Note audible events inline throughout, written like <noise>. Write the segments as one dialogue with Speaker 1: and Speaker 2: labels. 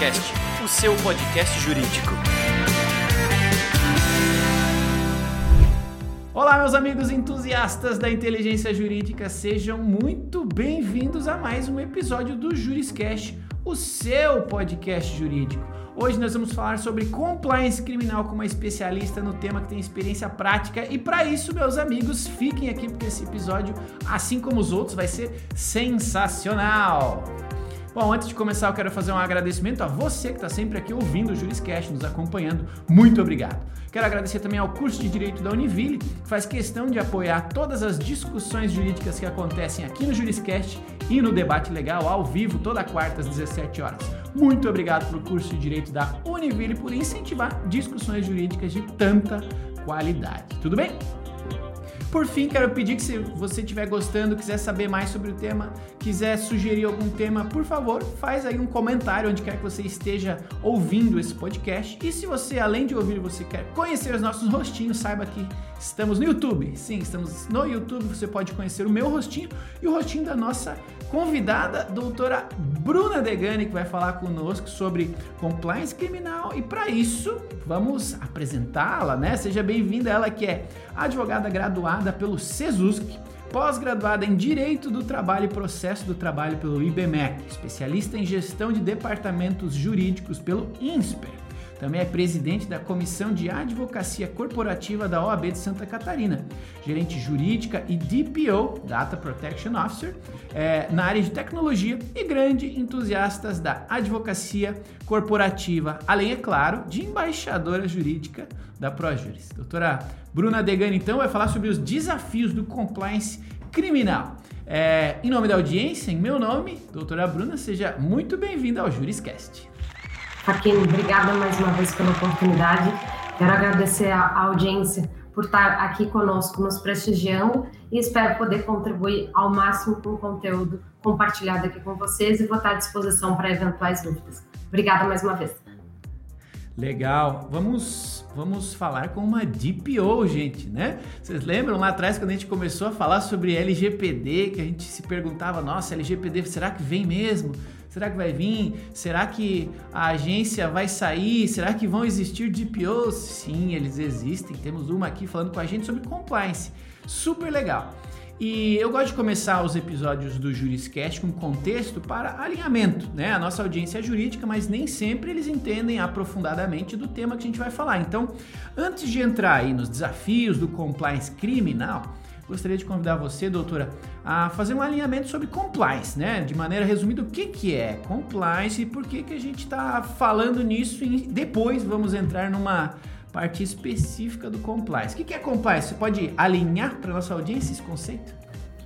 Speaker 1: Juriscast, o seu podcast jurídico.
Speaker 2: Olá, meus amigos entusiastas da inteligência jurídica, sejam muito bem-vindos a mais um episódio do Juriscast, o seu podcast jurídico. Hoje nós vamos falar sobre compliance criminal com uma especialista no tema que tem experiência prática e para isso, meus amigos, fiquem aqui porque esse episódio, assim como os outros, vai ser sensacional. Bom, antes de começar, eu quero fazer um agradecimento a você que está sempre aqui ouvindo o Juriscast, nos acompanhando. Muito obrigado. Quero agradecer também ao curso de Direito da Univille, que faz questão de apoiar todas as discussões jurídicas que acontecem aqui no Juriscast e no Debate Legal ao vivo, toda quarta às 17 horas. Muito obrigado para o curso de Direito da Univille por incentivar discussões jurídicas de tanta qualidade. Tudo bem? Por fim, quero pedir que se você estiver gostando, quiser saber mais sobre o tema, quiser sugerir algum tema, por favor, faz aí um comentário onde quer que você esteja ouvindo esse podcast. E se você, além de ouvir, você quer conhecer os nossos rostinhos, saiba que estamos no YouTube. Sim, estamos no YouTube, você pode conhecer o meu rostinho e o rostinho da nossa convidada, doutora Bruna Degani, que vai falar conosco sobre compliance criminal. E para isso, vamos apresentá-la, né? Seja bem-vinda, ela que é advogada graduada pelo CESUSC, pós-graduada em Direito do Trabalho e Processo do Trabalho pelo IBMEC, especialista em gestão de departamentos jurídicos pelo INSPER. Também é presidente da Comissão de Advocacia Corporativa da OAB de Santa Catarina, gerente jurídica e DPO, Data Protection Officer, é, na área de tecnologia e grande entusiasta da advocacia corporativa, além, é claro, de embaixadora jurídica da ProJuris. Doutora Bruna Degani, então, vai falar sobre os desafios do compliance criminal. É, em nome da audiência, em meu nome, doutora Bruna, seja muito bem-vinda ao Juriscast.
Speaker 3: Faquin, obrigada mais uma vez pela oportunidade. Quero agradecer a audiência por estar aqui conosco, nos prestigiando e espero poder contribuir ao máximo com o conteúdo compartilhado aqui com vocês e vou estar à disposição para eventuais dúvidas. Obrigada mais uma vez.
Speaker 2: Legal. Vamos, vamos falar com uma DPO, gente, né? Vocês lembram lá atrás quando a gente começou a falar sobre LGPD, que a gente se perguntava, nossa, LGPD, será que vem mesmo? Será que vai vir? Será que a agência vai sair? Será que vão existir DPOs? Sim, eles existem. Temos uma aqui falando com a gente sobre compliance. Super legal. E eu gosto de começar os episódios do Juriscast com contexto para alinhamento, né? A nossa audiência é jurídica, mas nem sempre eles entendem aprofundadamente do tema que a gente vai falar. Então, antes de entrar aí nos desafios do compliance criminal, gostaria de convidar você, doutora, a fazer um alinhamento sobre compliance, né? De maneira resumida, o que, que é compliance e por que, que a gente está falando nisso e depois vamos entrar numa parte específica do compliance. O que, que é compliance? Você pode alinhar para nossa audiência esse conceito?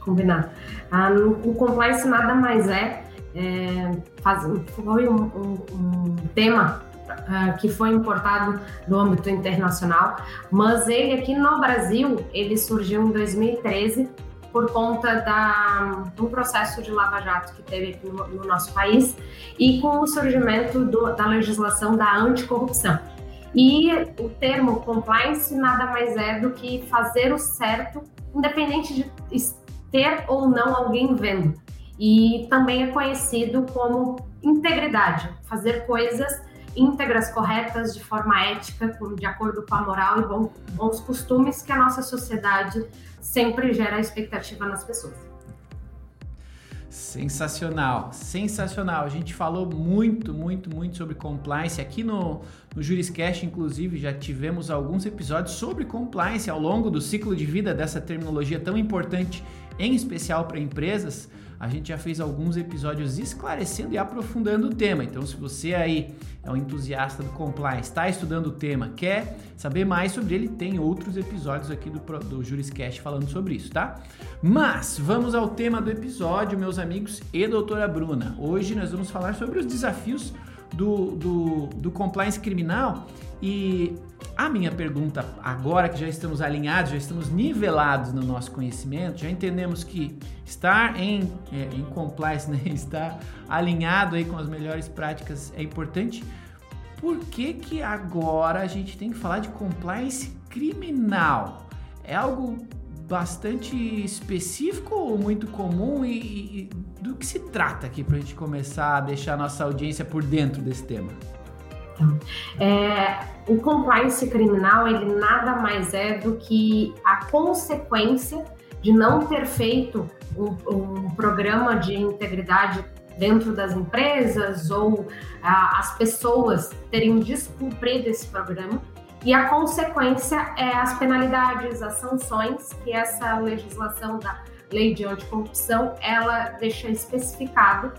Speaker 3: Combinar. Ah, o compliance nada mais é, é faz, foi um, um, um tema uh, que foi importado do âmbito internacional, mas ele aqui no Brasil, ele surgiu em 2013 por conta da, do processo de lava-jato que teve no, no, nosso país e com o surgimento do, da legislação da anticorrupção. E o termo compliance nada mais é do que fazer o certo, independente de ter ou não alguém vendo. E também é conhecido como integridade, fazer coisas íntegras, corretas, de forma ética, de acordo com a moral e bons costumes que a nossa sociedade sempre gera expectativa nas pessoas.
Speaker 2: Sensacional, sensacional. A gente falou muito, muito, muito sobre compliance aqui no, no Juriscast, inclusive já tivemos alguns episódios sobre compliance ao longo do ciclo de vida dessa terminologia tão importante, em especial para empresas a gente já fez alguns episódios esclarecendo e aprofundando o tema. Então, se você aí é um entusiasta do compliance, está estudando o tema, quer saber mais sobre ele, tem outros episódios aqui do, do Juriscast falando sobre isso, tá? Mas vamos ao tema do episódio, meus amigos e doutora Bruna. Hoje nós vamos falar sobre os desafios do, do, do compliance criminal e a minha pergunta, agora que já estamos alinhados, já estamos nivelados no nosso conhecimento, já entendemos que estar em, é, em compliance, <laughs> né, estar alinhado aí com as melhores práticas é importante. Por que, que agora a gente tem que falar de compliance criminal? É algo bastante específico ou muito comum e, e do que se trata aqui para a gente começar a deixar a nossa audiência por dentro desse tema?
Speaker 3: É, o compliance criminal ele nada mais é do que a consequência de não ter feito um, um programa de integridade dentro das empresas ou ah, as pessoas terem descumprido esse programa e a consequência é as penalidades, as sanções que essa legislação da lei de anticorrupção ela deixa especificado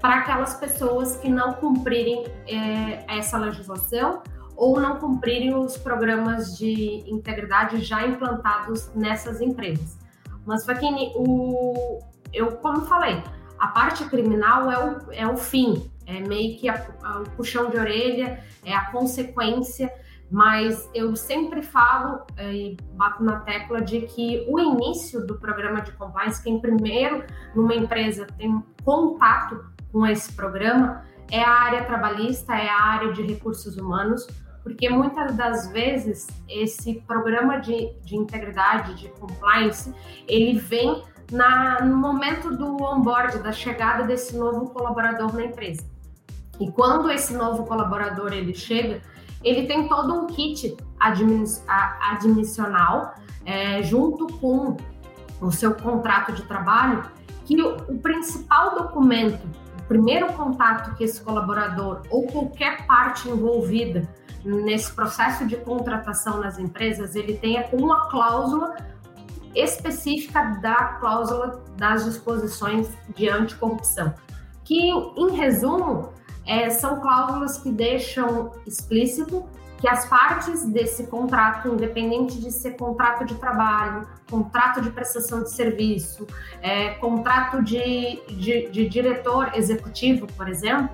Speaker 3: para aquelas pessoas que não cumprirem é, essa legislação ou não cumprirem os programas de integridade já implantados nessas empresas. Mas, Faquini, o, eu, como falei, a parte criminal é o, é o fim, é meio que a, a, o puxão de orelha, é a consequência mas eu sempre falo é, e bato na tecla de que o início do programa de compliance, quem primeiro numa empresa tem contato com esse programa, é a área trabalhista, é a área de recursos humanos, porque muitas das vezes esse programa de, de integridade, de compliance, ele vem na, no momento do onboard, da chegada desse novo colaborador na empresa. E quando esse novo colaborador ele chega, ele tem todo um kit admissional é, junto com o seu contrato de trabalho, que o, o principal documento, o primeiro contato que esse colaborador ou qualquer parte envolvida nesse processo de contratação nas empresas, ele tenha uma cláusula específica da cláusula das disposições de anticorrupção, que, em resumo, é, são cláusulas que deixam explícito que as partes desse contrato, independente de ser contrato de trabalho, contrato de prestação de serviço, é, contrato de, de, de, diretor executivo, por exemplo,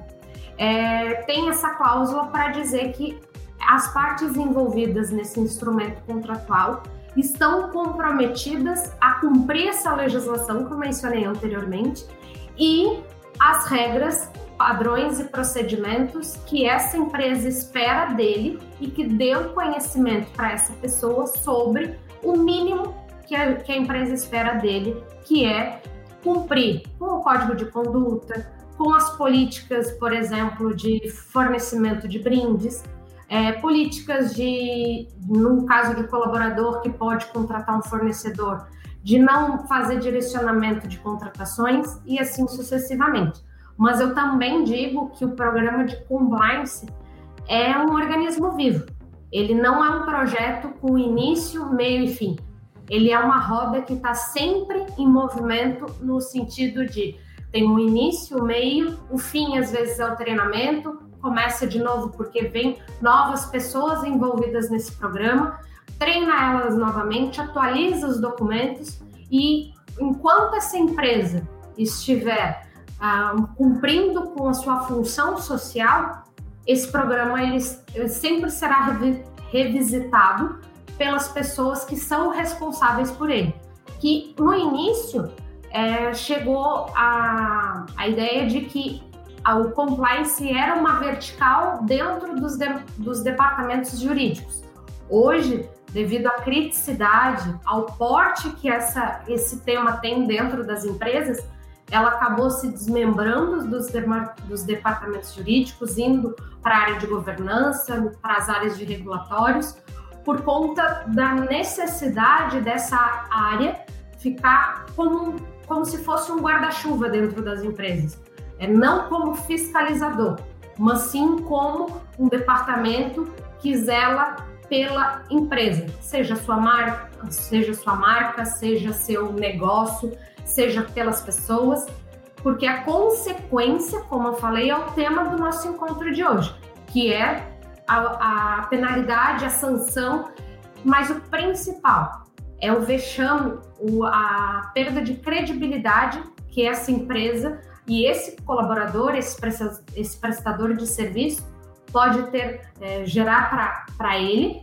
Speaker 3: é, tem essa cláusula para dizer que as partes envolvidas nesse instrumento contratual estão comprometidas a cumprir essa legislação que eu mencionei anteriormente e as regras padrões e procedimentos que essa empresa espera dele e que o conhecimento para essa pessoa sobre o mínimo que a, que a empresa espera dele, que é cumprir com o código de conduta, com as políticas, por exemplo, de fornecimento de brindes, é, políticas de, no caso de colaborador que pode contratar um fornecedor, de não fazer direcionamento de contratações e assim sucessivamente. Mas eu também digo que o programa de compliance é um organismo vivo. Ele não é um projeto com início, meio e fim. Ele é uma roda que está sempre em movimento no sentido de tem um início, o meio, o fim às vezes é o treinamento, começa de novo porque vem novas pessoas envolvidas nesse programa, treina elas novamente, atualiza os documentos e enquanto essa empresa estiver ah, cumprindo com a sua função social, esse programa ele, sempre será revisitado pelas pessoas que são responsáveis por ele. Que no início é, chegou a, a ideia de que a, o compliance era uma vertical dentro dos, de, dos departamentos jurídicos. Hoje, devido à criticidade, ao porte que essa, esse tema tem dentro das empresas, ela acabou se desmembrando dos, dos departamentos jurídicos, indo para a área de governança, para as áreas de regulatórios, por conta da necessidade dessa área ficar como, como se fosse um guarda-chuva dentro das empresas. É, não como fiscalizador, mas sim como um departamento que zela pela empresa, seja sua marca, seja sua marca, seja seu negócio, seja pelas pessoas, porque a consequência, como eu falei, é o tema do nosso encontro de hoje, que é a, a penalidade, a sanção, mas o principal é o vexame, o, a perda de credibilidade que essa empresa e esse colaborador, esse, esse prestador de serviço pode ter é, gerar para ele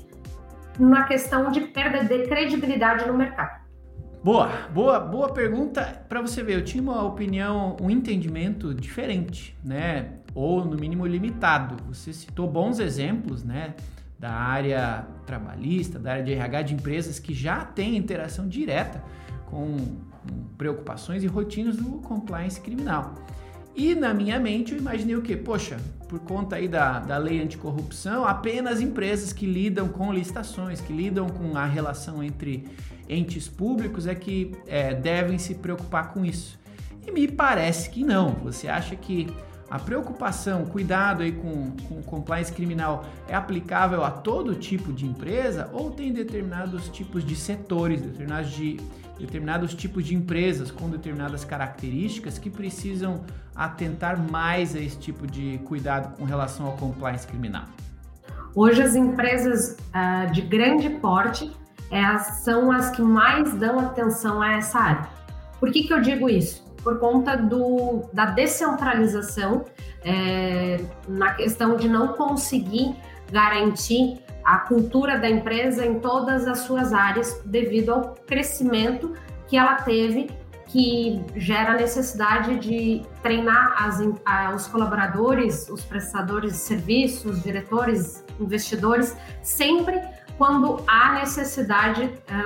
Speaker 3: na questão de perda de credibilidade no mercado.
Speaker 2: Boa, boa, boa pergunta. Para você ver, eu tinha uma opinião, um entendimento diferente, né? Ou no mínimo limitado. Você citou bons exemplos, né? da área trabalhista, da área de RH de empresas que já têm interação direta com preocupações e rotinas do compliance criminal. E na minha mente eu imaginei o que? Poxa, por conta aí da, da lei anticorrupção, apenas empresas que lidam com licitações, que lidam com a relação entre entes públicos é que é, devem se preocupar com isso. E me parece que não. Você acha que a preocupação, cuidado aí com, com compliance criminal é aplicável a todo tipo de empresa ou tem determinados tipos de setores, determinados, de, determinados tipos de empresas com determinadas características que precisam atentar mais a esse tipo de cuidado com relação ao compliance criminal?
Speaker 3: Hoje as empresas uh, de grande porte é, são as que mais dão atenção a essa área. Por que, que eu digo isso? por conta do, da descentralização é, na questão de não conseguir garantir a cultura da empresa em todas as suas áreas devido ao crescimento que ela teve que gera a necessidade de treinar as, a, os colaboradores, os prestadores de serviços, diretores, investidores, sempre quando há necessidade,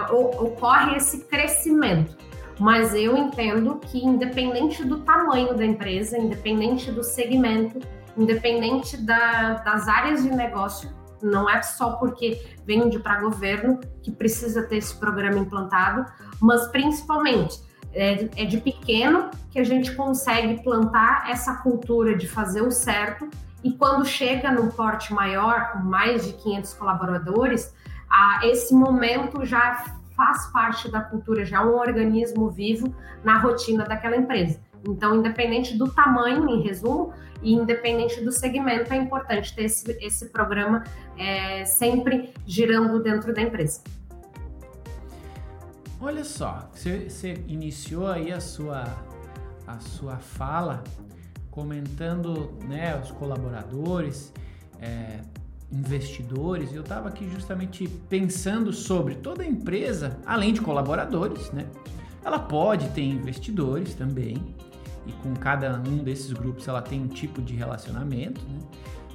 Speaker 3: uh, ocorre esse crescimento. Mas eu entendo que independente do tamanho da empresa, independente do segmento, independente da, das áreas de negócio, não é só porque vende para governo que precisa ter esse programa implantado, mas principalmente é, é de pequeno que a gente consegue plantar essa cultura de fazer o certo e quando chega num porte maior, com mais de 500 colaboradores, a, esse momento já faz parte da cultura, já é um organismo vivo na rotina daquela empresa. Então, independente do tamanho, em resumo, e independente do segmento, é importante ter esse, esse programa é, sempre girando dentro da empresa.
Speaker 2: Olha só, você, você iniciou aí a sua, a sua fala comentando né, os colaboradores, é, investidores, eu estava aqui justamente pensando sobre toda empresa, além de colaboradores, né? Ela pode ter investidores também, e com cada um desses grupos ela tem um tipo de relacionamento, né?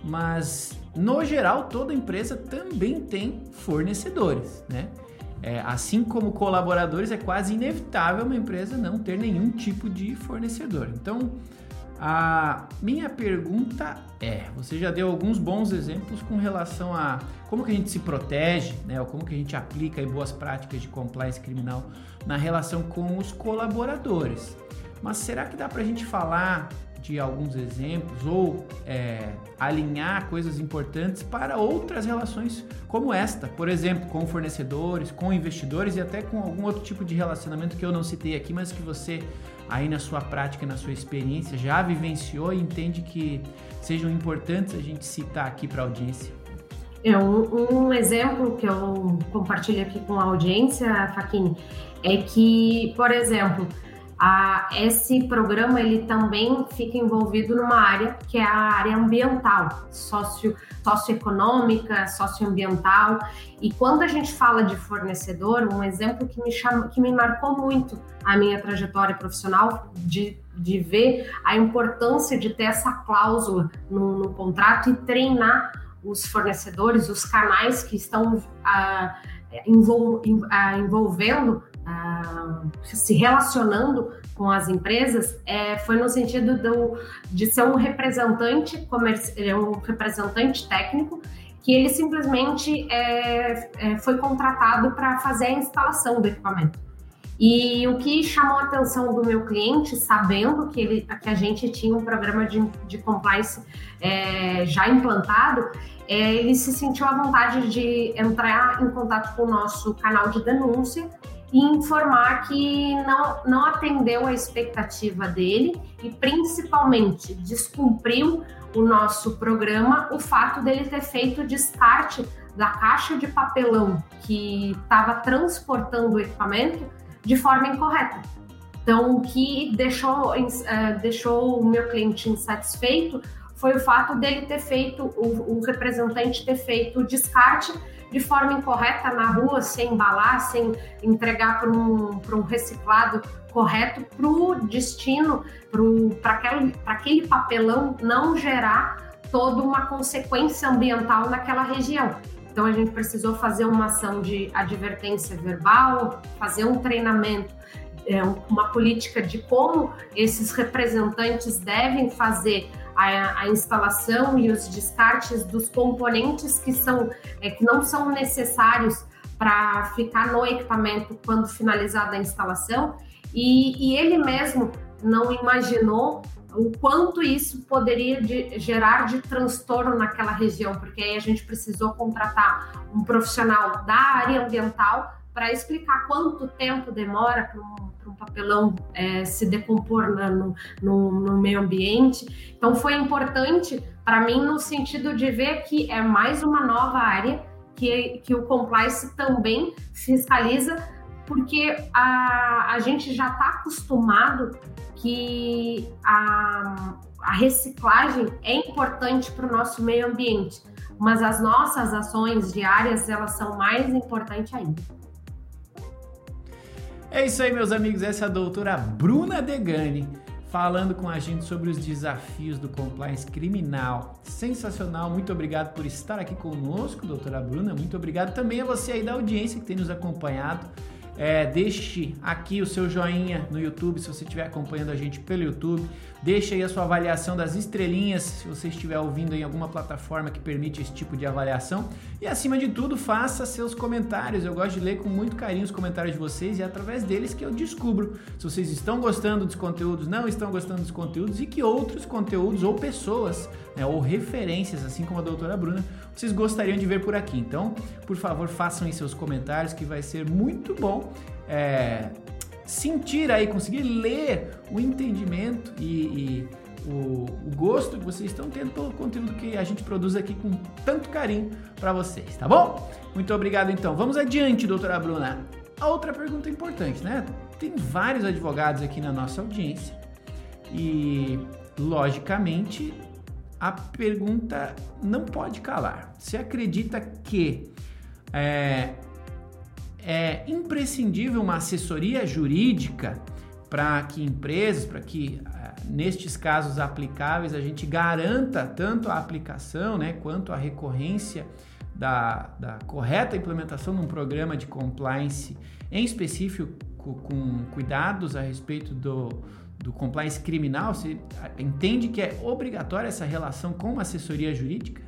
Speaker 2: Mas no geral toda empresa também tem fornecedores, né? É, assim como colaboradores, é quase inevitável uma empresa não ter nenhum tipo de fornecedor. Então, a minha pergunta é: você já deu alguns bons exemplos com relação a como que a gente se protege, né, ou como que a gente aplica boas práticas de compliance criminal na relação com os colaboradores. Mas será que dá para a gente falar de alguns exemplos ou é, alinhar coisas importantes para outras relações como esta, por exemplo, com fornecedores, com investidores e até com algum outro tipo de relacionamento que eu não citei aqui, mas que você aí na sua prática, na sua experiência, já vivenciou e entende que sejam importantes a gente citar aqui para a audiência?
Speaker 3: É um, um, exemplo que eu compartilho aqui com a audiência, Faquini, é que, por exemplo, a, esse programa ele também fica envolvido numa área que é a área ambiental, socio, socioeconômica, socioambiental. E quando a gente fala de fornecedor, um exemplo que me, chama, que me marcou muito a minha trajetória profissional de, de ver a importância de ter essa cláusula no, no contrato e treinar os fornecedores, os canais que estão ah, envol, ah, envolvendo ah, se relacionando com as empresas é, foi no sentido do, de ser um representante comercial, um representante técnico que ele simplesmente é, é, foi contratado para fazer a instalação do equipamento. E o que chamou a atenção do meu cliente, sabendo que, ele, que a gente tinha um programa de, de compliance é, já implantado, é, ele se sentiu à vontade de entrar em contato com o nosso canal de denúncia e informar que não, não atendeu a expectativa dele e principalmente descumpriu o nosso programa o fato dele ter feito descarte da caixa de papelão que estava transportando o equipamento de forma incorreta. Então, o que deixou, uh, deixou o meu cliente insatisfeito foi o fato dele ter feito, o, o representante ter feito o descarte de forma incorreta na rua, sem embalar, sem entregar para um, um reciclado correto, para o destino, para aquele, aquele papelão não gerar toda uma consequência ambiental naquela região. Então a gente precisou fazer uma ação de advertência verbal, fazer um treinamento, é, uma política de como esses representantes devem fazer a, a, instalação e os descartes dos componentes que são é, que não são necessários para ficar no equipamento quando finalizada a instalação. E, e ele mesmo não imaginou o quanto isso poderia de, gerar de transtorno naquela região, porque aí a gente precisou contratar um profissional da área ambiental para explicar quanto tempo demora para um, um, papelão é, se decompor no, no, no, meio ambiente. Então, foi importante para mim no sentido de ver que é mais uma nova área que, que o compliance também fiscaliza, porque a, a gente já está acostumado que a, a reciclagem é importante para o nosso meio ambiente, mas as nossas ações diárias elas são mais importantes ainda.
Speaker 2: É isso aí, meus amigos. Essa é a doutora Bruna Degani falando com a gente sobre os desafios do compliance criminal. Sensacional, muito obrigado por estar aqui conosco, doutora Bruna. Muito obrigado também a você aí da audiência que tem nos acompanhado. É, deixe aqui o seu joinha no YouTube se você estiver acompanhando a gente pelo YouTube. Deixe aí a sua avaliação das estrelinhas se você estiver ouvindo em alguma plataforma que permite esse tipo de avaliação. E acima de tudo, faça seus comentários. Eu gosto de ler com muito carinho os comentários de vocês e é através deles que eu descubro se vocês estão gostando dos conteúdos, não estão gostando dos conteúdos e que outros conteúdos ou pessoas né, ou referências, assim como a doutora Bruna, vocês gostariam de ver por aqui. Então, por favor, façam aí seus comentários que vai ser muito bom. É, sentir aí, conseguir ler o entendimento e, e o, o, gosto que vocês estão tendo pelo conteúdo que a gente produz aqui com tanto carinho para vocês, tá bom? Muito obrigado então. Vamos adiante, doutora Bruna. A outra pergunta importante, né? Tem vários advogados aqui na nossa audiência e, logicamente, a pergunta não pode calar. Você acredita que é, é imprescindível uma assessoria jurídica para que empresas, para que é, nestes casos aplicáveis a gente garanta tanto a aplicação né, quanto a recorrência da, da correta implementação de um programa de compliance, em específico com cuidados a respeito do, do compliance criminal, você entende que é obrigatória essa relação com uma assessoria jurídica?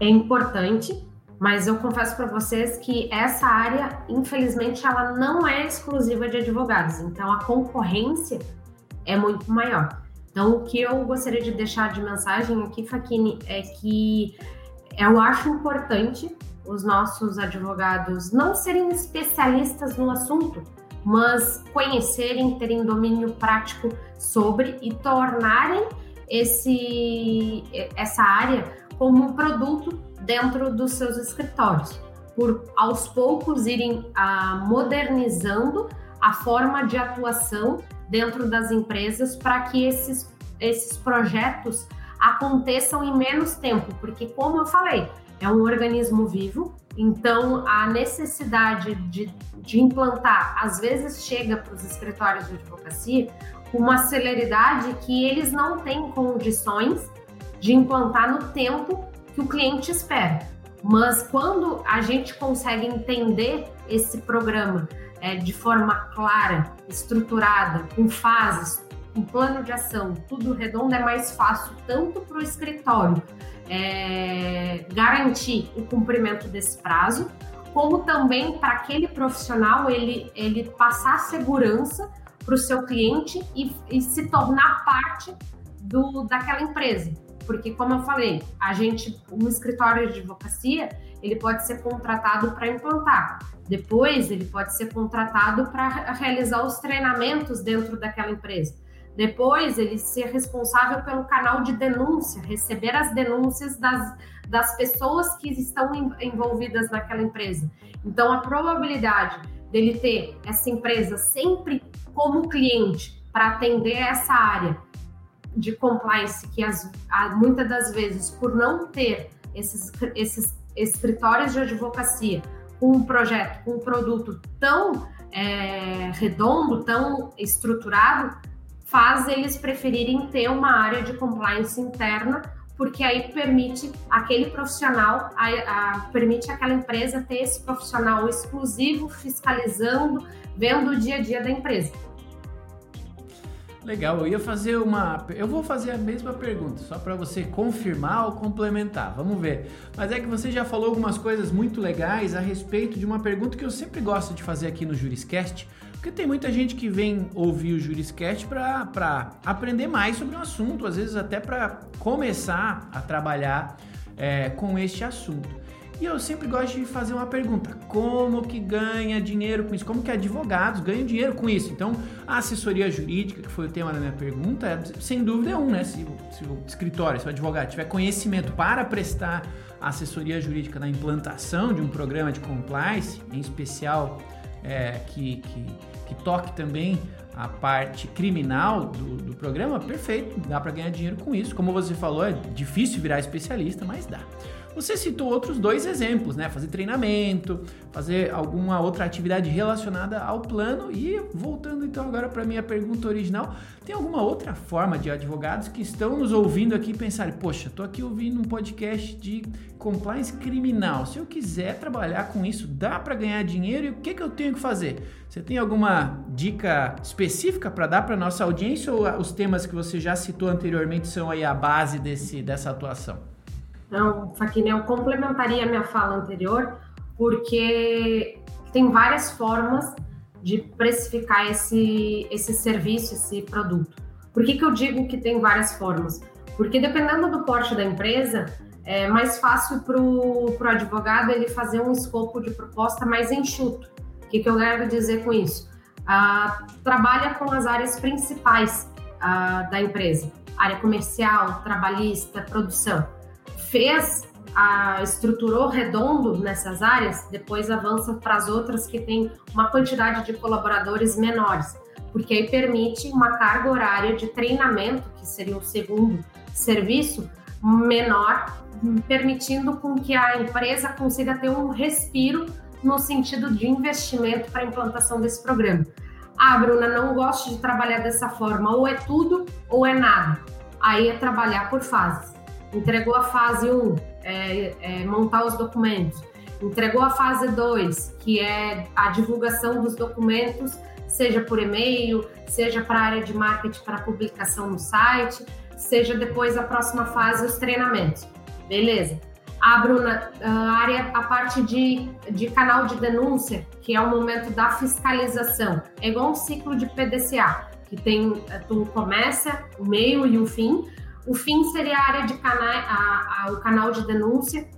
Speaker 3: É importante, mas eu confesso para vocês que essa área, infelizmente, ela não é exclusiva de advogados. Então, a concorrência é muito maior. Então, o que eu gostaria de deixar de mensagem aqui, Faquini, é que eu acho importante os nossos advogados não serem especialistas no assunto, mas conhecerem, terem domínio prático sobre e tornarem esse, essa área como um produto dentro dos seus escritórios, por aos poucos irem ah, modernizando a forma de atuação dentro das empresas para que esses, esses projetos aconteçam em menos tempo, porque como eu falei, é um organismo vivo, então a necessidade de, de implantar às vezes chega para os escritórios de advocacia com uma celeridade que eles não têm condições de implantar no tempo que o cliente espera. Mas quando a gente consegue entender esse programa é, de forma clara, estruturada, com fases, um plano de ação, tudo redondo, é mais fácil tanto para o escritório é, garantir o cumprimento desse prazo, como também para aquele profissional ele, ele passar segurança para o seu cliente e, e, se tornar parte do, daquela empresa. Porque, como eu falei, a gente, um escritório de advocacia, ele pode ser contratado para implantar. Depois, ele pode ser contratado para realizar os treinamentos dentro daquela empresa. Depois, ele ser responsável pelo canal de denúncia, receber as denúncias das, das pessoas que estão envolvidas naquela empresa. Então, a probabilidade dele ter essa empresa sempre como cliente para atender essa área de compliance, que as, muitas das vezes, por não ter esses, esses escritórios de advocacia com um projeto, com um produto tão é, redondo, tão estruturado, faz eles preferirem ter uma área de compliance interna porque aí permite aquele profissional, a, a, permite aquela empresa ter esse profissional exclusivo fiscalizando, vendo o dia a dia da empresa.
Speaker 2: Legal, eu ia fazer uma. Eu vou fazer a mesma pergunta, só para você confirmar ou complementar. Vamos ver. Mas é que você já falou algumas coisas muito legais a respeito de uma pergunta que eu sempre gosto de fazer aqui no Juriscast, porque tem muita gente que vem ouvir o Juriscast para aprender mais sobre um assunto, às vezes até para começar a trabalhar é, com este assunto. E eu sempre gosto de fazer uma pergunta: como que ganha dinheiro com isso? Como que advogados ganham dinheiro com isso? Então, a assessoria jurídica, que foi o tema da minha pergunta, é, sem dúvida é um, né? Se, se o escritório, se o advogado tiver conhecimento para prestar assessoria jurídica na implantação de um programa de compliance, em especial é, que, que, que toque também a parte criminal do, do programa, perfeito, dá para ganhar dinheiro com isso. Como você falou, é difícil virar especialista, mas dá. Você citou outros dois exemplos, né? Fazer treinamento, fazer alguma outra atividade relacionada ao plano. E voltando então agora para minha pergunta original, tem alguma outra forma de advogados que estão nos ouvindo aqui pensarem, poxa, estou aqui ouvindo um podcast de compliance criminal. Se eu quiser trabalhar com isso, dá para ganhar dinheiro e o que, que eu tenho que fazer? Você tem alguma dica específica para dar para nossa audiência ou os temas que você já citou anteriormente são aí a base desse, dessa atuação?
Speaker 3: Então, Faquine, eu complementaria a minha fala anterior, porque tem várias formas de precificar esse, esse serviço, esse produto. Por que, que eu digo que tem várias formas? Porque dependendo do porte da empresa, é mais fácil para o advogado ele fazer um escopo de proposta mais enxuto. O que, que eu quero dizer com isso? Ah, trabalha com as áreas principais ah, da empresa, área comercial, trabalhista, produção fez, a, estruturou redondo nessas áreas, depois avança para as outras que tem uma quantidade de colaboradores menores, porque aí permite uma carga horária de treinamento, que seria o segundo serviço, menor, permitindo com que a empresa consiga ter um respiro no sentido de investimento para a implantação desse programa. Ah, Bruna, não gosto de trabalhar dessa forma, ou é tudo ou é nada. Aí é trabalhar por fases entregou a fase 1, é, é, montar os documentos, entregou a fase 2, que é a divulgação dos documentos, seja por e-mail, seja para a área de marketing para publicação no site, seja depois a próxima fase, os treinamentos. Beleza. A Bruna, a área, a parte de, de canal de denúncia, que é o momento da fiscalização. É igual um ciclo de PDCA, que tem, tu começa, o meio e o fim, o fim seria a área de canal, a, a, o canal de denúncia,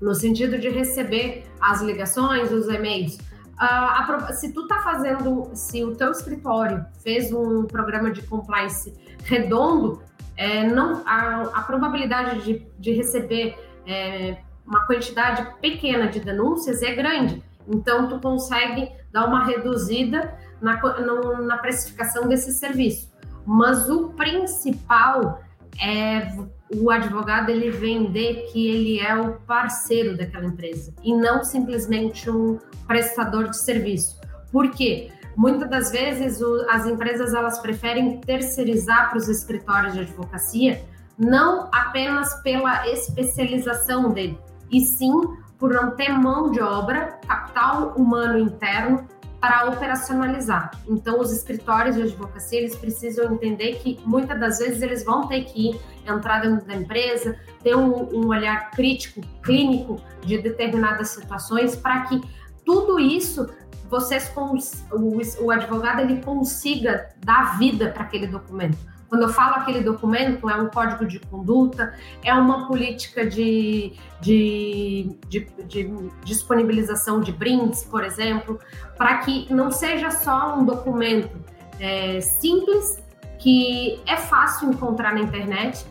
Speaker 3: no sentido de receber as ligações, os e-mails. Uh, se tu tá fazendo, se o teu escritório fez um programa de compliance redondo, é, não, a, a probabilidade de, de receber é, uma quantidade pequena de denúncias é grande. Então, tu consegue dar uma reduzida na, no, na precificação desse serviço. Mas o principal é o advogado ele vender que ele é o parceiro daquela empresa e não simplesmente um prestador de serviço. Por quê? Muitas das vezes o, as empresas elas preferem terceirizar para os escritórios de advocacia não apenas pela especialização dele, e sim por não ter mão de obra, capital humano interno para operacionalizar. Então, os escritórios de advocacia, eles precisam entender que muitas das vezes eles vão ter que entrar dentro da empresa, ter um, um olhar crítico, clínico de determinadas situações, para que tudo isso vocês o, o advogado ele consiga dar vida para aquele documento quando eu falo aquele documento, é um código de conduta, é uma política de, de, de, de disponibilização de brindes, por exemplo, para que não seja só um documento é, simples, que é fácil encontrar na internet,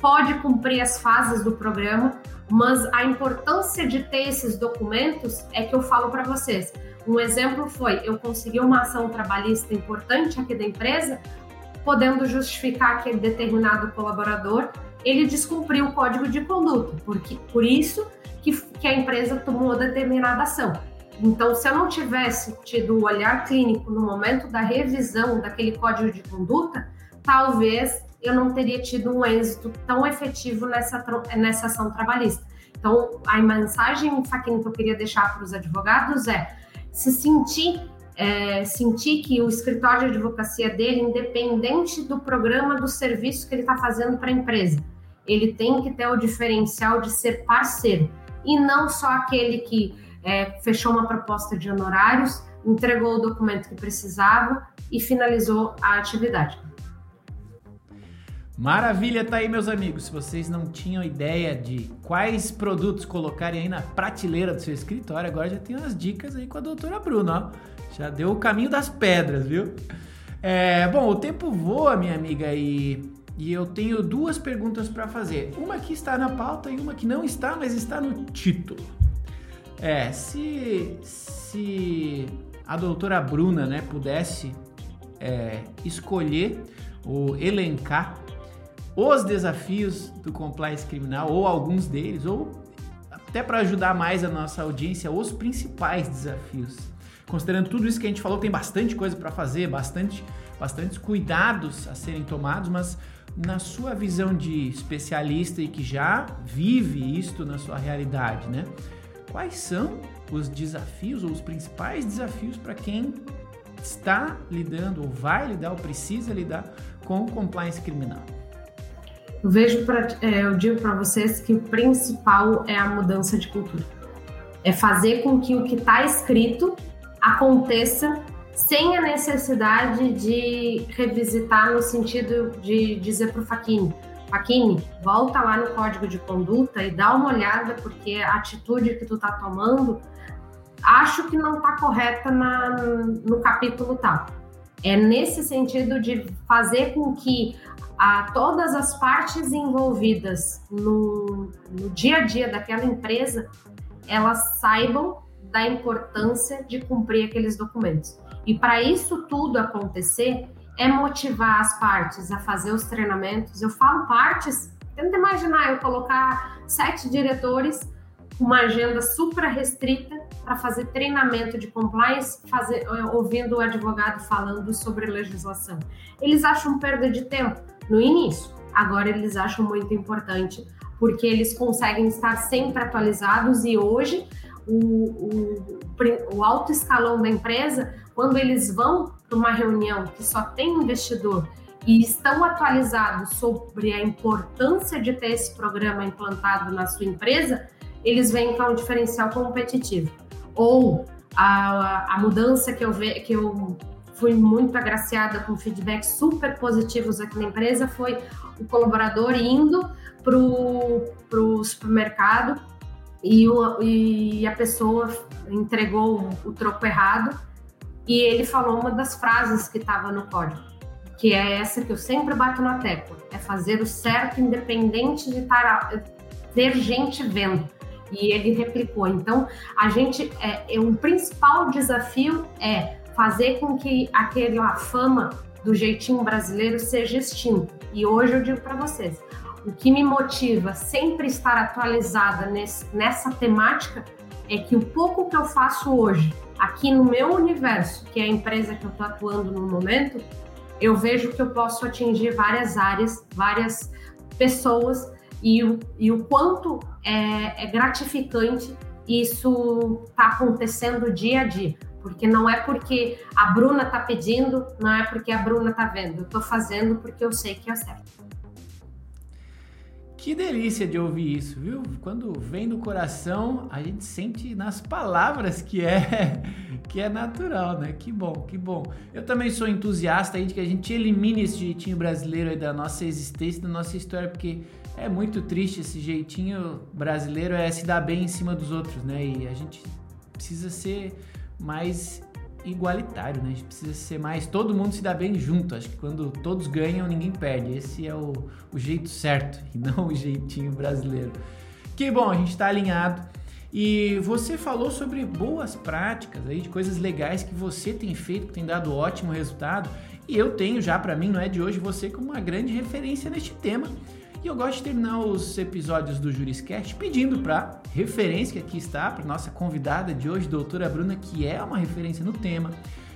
Speaker 3: pode cumprir as fases do programa, mas a importância de ter esses documentos é que eu falo para vocês. Um exemplo foi: eu consegui uma ação trabalhista importante aqui da empresa, podendo justificar que determinado colaborador ele descumpriu o código de conduta, porque por isso que, que a empresa tomou determinada ação. Então, se eu não tivesse tido o olhar clínico no momento da revisão daquele código de conduta, talvez eu não teria tido um êxito tão efetivo nessa, nessa ação trabalhista. Então, a mensagem, Faquinha, que eu queria deixar para os advogados é se sentir é, sentir que o escritório de advocacia dele, independente do programa, do serviço que ele está fazendo para a empresa, ele tem que ter o diferencial de ser parceiro e não só aquele que é, fechou uma proposta de honorários, entregou o documento que precisava e finalizou a atividade.
Speaker 2: Maravilha, tá aí, meus amigos. Se vocês não tinham ideia de quais produtos colocarem aí na prateleira do seu escritório, agora já tem umas dicas aí com a doutora Bruna, ó. Já deu o caminho das pedras, viu? É, bom, o tempo voa, minha amiga, e, e eu tenho duas perguntas para fazer. Uma que está na pauta e uma que não está, mas está no título. É, se, se a doutora Bruna né, pudesse é, escolher ou elencar os desafios do compliance criminal, ou alguns deles, ou até para ajudar mais a nossa audiência, os principais desafios Considerando tudo isso que a gente falou, tem bastante coisa para fazer, bastante, bastantes cuidados a serem tomados, mas na sua visão de especialista e que já vive isto na sua realidade, né? Quais são os desafios ou os principais desafios para quem está lidando ou vai lidar ou precisa lidar com o compliance criminal?
Speaker 3: Eu vejo, pra, é, eu digo para vocês que o principal é a mudança de cultura. É fazer com que o que está escrito aconteça sem a necessidade de revisitar no sentido de dizer para o Faquini, Faquini, volta lá no código de conduta e dá uma olhada, porque a atitude que tu tá tomando, acho que não tá correta na, no capítulo tal. É nesse sentido de fazer com que a, todas as partes envolvidas no, no dia a dia daquela empresa, elas saibam da importância de cumprir aqueles documentos. E para isso tudo acontecer, é motivar as partes a fazer os treinamentos. Eu falo partes, tenta imaginar eu colocar sete diretores uma agenda super restrita para fazer treinamento de compliance, fazer, eh, ouvindo o advogado falando sobre legislação. Eles acham perda de tempo no início, agora eles acham muito importante porque eles conseguem estar sempre atualizados e hoje o, o, o alto escalão da empresa, quando eles vão para uma reunião que só tem investidor e estão atualizados sobre a importância de ter esse programa implantado na sua empresa, eles veem que é um diferencial competitivo. Ou a, a mudança que eu, ve, que eu fui muito agraciada com feedbacks super positivos aqui na empresa foi o colaborador indo para o supermercado e, o, e a pessoa entregou o, o troco errado e ele falou uma das frases que estava no código, que é essa que eu sempre bato na tecla, é fazer o certo independente de tar, ter gente vendo. E ele replicou. Então, a gente, é, é um principal desafio é fazer com que aquela fama do jeitinho brasileiro seja extinta. E hoje eu digo para vocês, o que me motiva sempre estar atualizada nesse, nessa temática é que o pouco que eu faço hoje, aqui no meu universo, que é a empresa que eu estou atuando no momento, eu vejo que eu posso atingir várias áreas, várias pessoas e o, e o quanto é, é gratificante isso está acontecendo dia a dia. Porque não é porque a Bruna está pedindo, não é porque a Bruna está vendo. Eu estou fazendo porque eu sei que é certo.
Speaker 2: Que delícia de ouvir isso, viu? Quando vem do coração, a gente sente nas palavras que é <laughs> que é natural, né? Que bom, que bom. Eu também sou entusiasta aí de que a gente elimine esse jeitinho brasileiro aí da nossa existência, da nossa história, porque é muito triste esse jeitinho brasileiro é se dar bem em cima dos outros, né? E a gente precisa ser mais igualitário, né? A gente precisa ser mais. Todo mundo se dá bem junto. Acho que quando todos ganham, ninguém perde. Esse é o, o jeito certo e <laughs> não o jeitinho brasileiro. Que bom, a gente está alinhado. E você falou sobre boas práticas aí, de coisas legais que você tem feito, que tem dado ótimo resultado. E eu tenho já para mim, não é de hoje, você como uma grande referência neste tema. E eu gosto de terminar os episódios do Juriscast pedindo para referência que aqui está, para nossa convidada de hoje, doutora Bruna, que é uma referência no tema,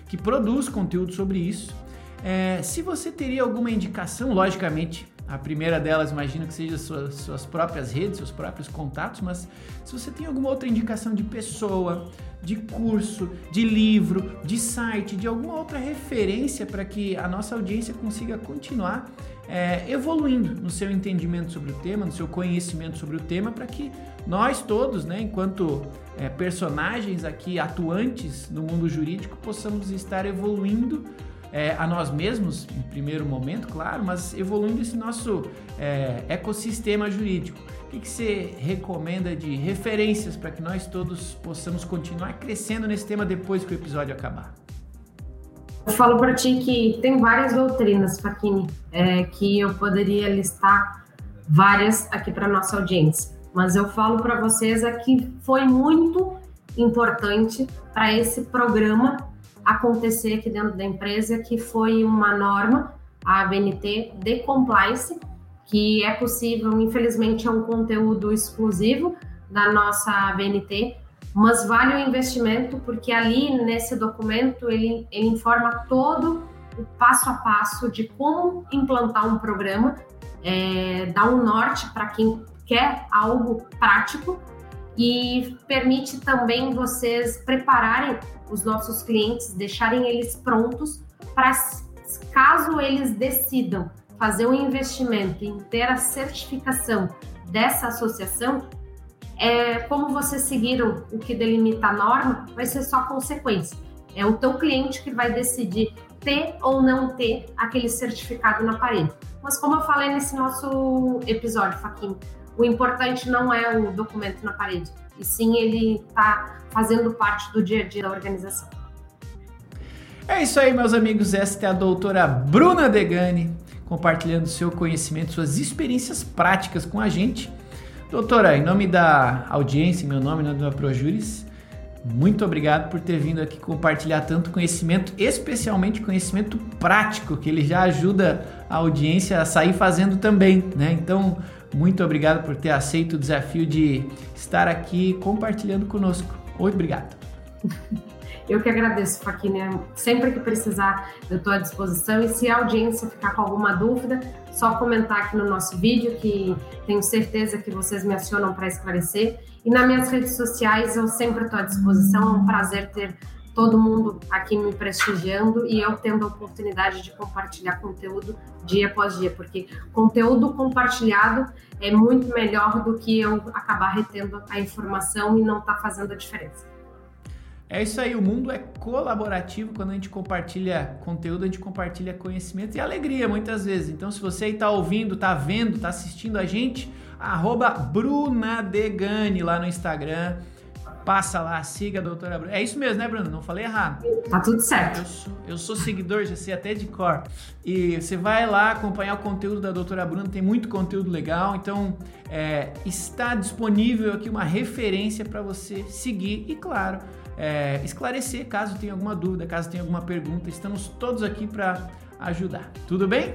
Speaker 2: que produz conteúdo sobre isso. É, se você teria alguma indicação, logicamente, a primeira delas, imagino que seja suas, suas próprias redes, seus próprios contatos, mas se você tem alguma outra indicação de pessoa, de curso, de livro, de site, de alguma outra referência para que a nossa audiência consiga continuar é, evoluindo no seu entendimento sobre o tema, no seu conhecimento sobre o tema, para que nós todos, né, enquanto é, personagens aqui atuantes no mundo jurídico, possamos estar evoluindo é, a nós mesmos, em primeiro momento, claro, mas evoluindo esse nosso é, ecossistema jurídico. O que, que você recomenda de referências para que nós todos possamos continuar crescendo nesse tema depois que o episódio acabar?
Speaker 3: Eu falo para ti que tem várias doutrinas, Faquini, é, que eu poderia listar várias aqui para nossa audiência, mas eu falo para vocês aqui foi muito importante para esse programa acontecer aqui dentro da empresa, que foi uma norma, a ABNT de compliance, que é possível, infelizmente é um conteúdo exclusivo da nossa ABNT, mas vale o investimento porque ali nesse documento ele, ele informa todo o passo a passo de como implantar um programa, é, dá um norte para quem quer algo prático e permite também vocês prepararem os nossos clientes, deixarem eles prontos para caso eles decidam fazer um investimento em ter a certificação dessa associação, é, como vocês seguiram o que delimita a norma, vai ser só consequência. É o teu cliente que vai decidir ter ou não ter aquele certificado na parede. Mas como eu falei nesse nosso episódio, Faquinha, o importante não é o documento na parede, e sim ele está fazendo parte do dia a dia da organização.
Speaker 2: É isso aí, meus amigos. Esta é a doutora Bruna Degani compartilhando seu conhecimento, suas experiências práticas com a gente. Doutora, em nome da audiência, meu nome, em nome da Projuris, muito obrigado por ter vindo aqui compartilhar tanto conhecimento, especialmente conhecimento prático, que ele já ajuda a audiência a sair fazendo também, né? Então, muito obrigado por ter aceito o desafio de estar aqui compartilhando conosco. Obrigado. <laughs>
Speaker 3: Eu que agradeço, Faquinha. Sempre que precisar, eu estou à disposição. E se a audiência ficar com alguma dúvida, só comentar aqui no nosso vídeo, que tenho certeza que vocês me acionam para esclarecer. E nas minhas redes sociais, eu sempre estou à disposição. É um prazer ter todo mundo aqui me prestigiando e eu tendo a oportunidade de compartilhar conteúdo dia após dia, porque conteúdo compartilhado é muito melhor do que eu acabar retendo a informação e não estar tá fazendo a diferença.
Speaker 2: É isso aí, o mundo é colaborativo quando a gente compartilha conteúdo, a gente compartilha conhecimento e alegria muitas vezes. Então, se você está ouvindo, está vendo, está assistindo a gente, arroba Bruna Degani lá no Instagram Passa lá, siga a doutora Bruna. É isso mesmo, né, Bruna? Não falei errado.
Speaker 3: Tá tudo certo.
Speaker 2: Eu sou, eu sou seguidor, já sei até de cor. E você vai lá acompanhar o conteúdo da doutora Bruna, tem muito conteúdo legal. Então, é, está disponível aqui uma referência para você seguir e, claro, é, esclarecer caso tenha alguma dúvida, caso tenha alguma pergunta. Estamos todos aqui para ajudar. Tudo bem?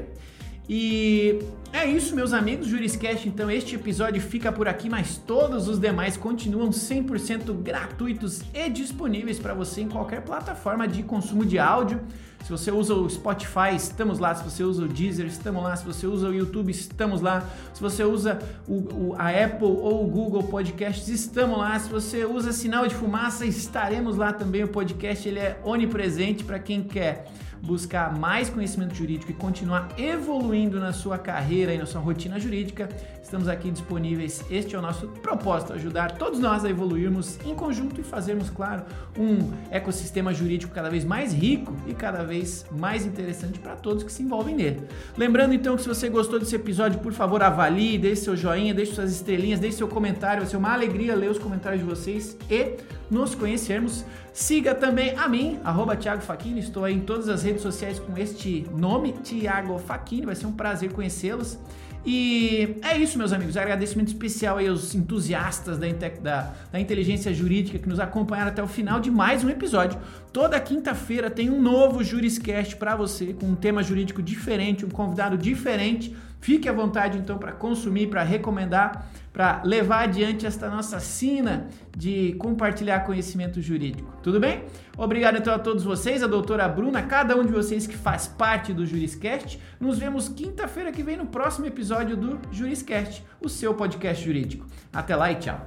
Speaker 2: E é isso, meus amigos. Juriscast, então este episódio fica por aqui, mas todos os demais continuam 100% gratuitos e disponíveis para você em qualquer plataforma de consumo de áudio. Se você usa o Spotify, estamos lá. Se você usa o Deezer, estamos lá. Se você usa o YouTube, estamos lá. Se você usa o, o, a Apple ou o Google Podcasts, estamos lá. Se você usa sinal de fumaça, estaremos lá também. O podcast ele é onipresente para quem quer buscar mais conhecimento jurídico e continuar evoluindo na sua carreira e na sua rotina jurídica, estamos aqui disponíveis. Este é o nosso propósito, ajudar todos nós a evoluirmos em conjunto e fazermos, claro, um ecossistema jurídico cada vez mais rico e cada vez mais interessante para todos que se envolvem nele. Lembrando então que se você gostou desse episódio, por favor, avalie, deixe seu joinha, deixe suas estrelinhas, deixe seu comentário, vai ser uma alegria ler os comentários de vocês e nos conhecermos. Siga também a mim, arroba Thiago Faquini, estou aí em todas as redes sociais com este nome, Thiago Faquini, vai ser um prazer conhecê-los. E é isso, meus amigos. Agradecimento especial aí aos entusiastas da, da, da, inteligência jurídica que nos acompanharam até o final de mais um episódio. Toda quinta-feira tem um novo Juriscast para você, com um tema jurídico diferente, um convidado diferente Fique à vontade então para consumir, para recomendar, para levar adiante esta nossa sina de compartilhar conhecimento jurídico. Tudo bem? Obrigado então a todos vocês, a doutora Bruna, cada um de vocês que faz parte do Juriscast. Nos vemos quinta-feira que vem no próximo episódio do Juriscast, o seu podcast jurídico. Até lá e tchau.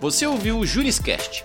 Speaker 1: Você ouviu o Juriscast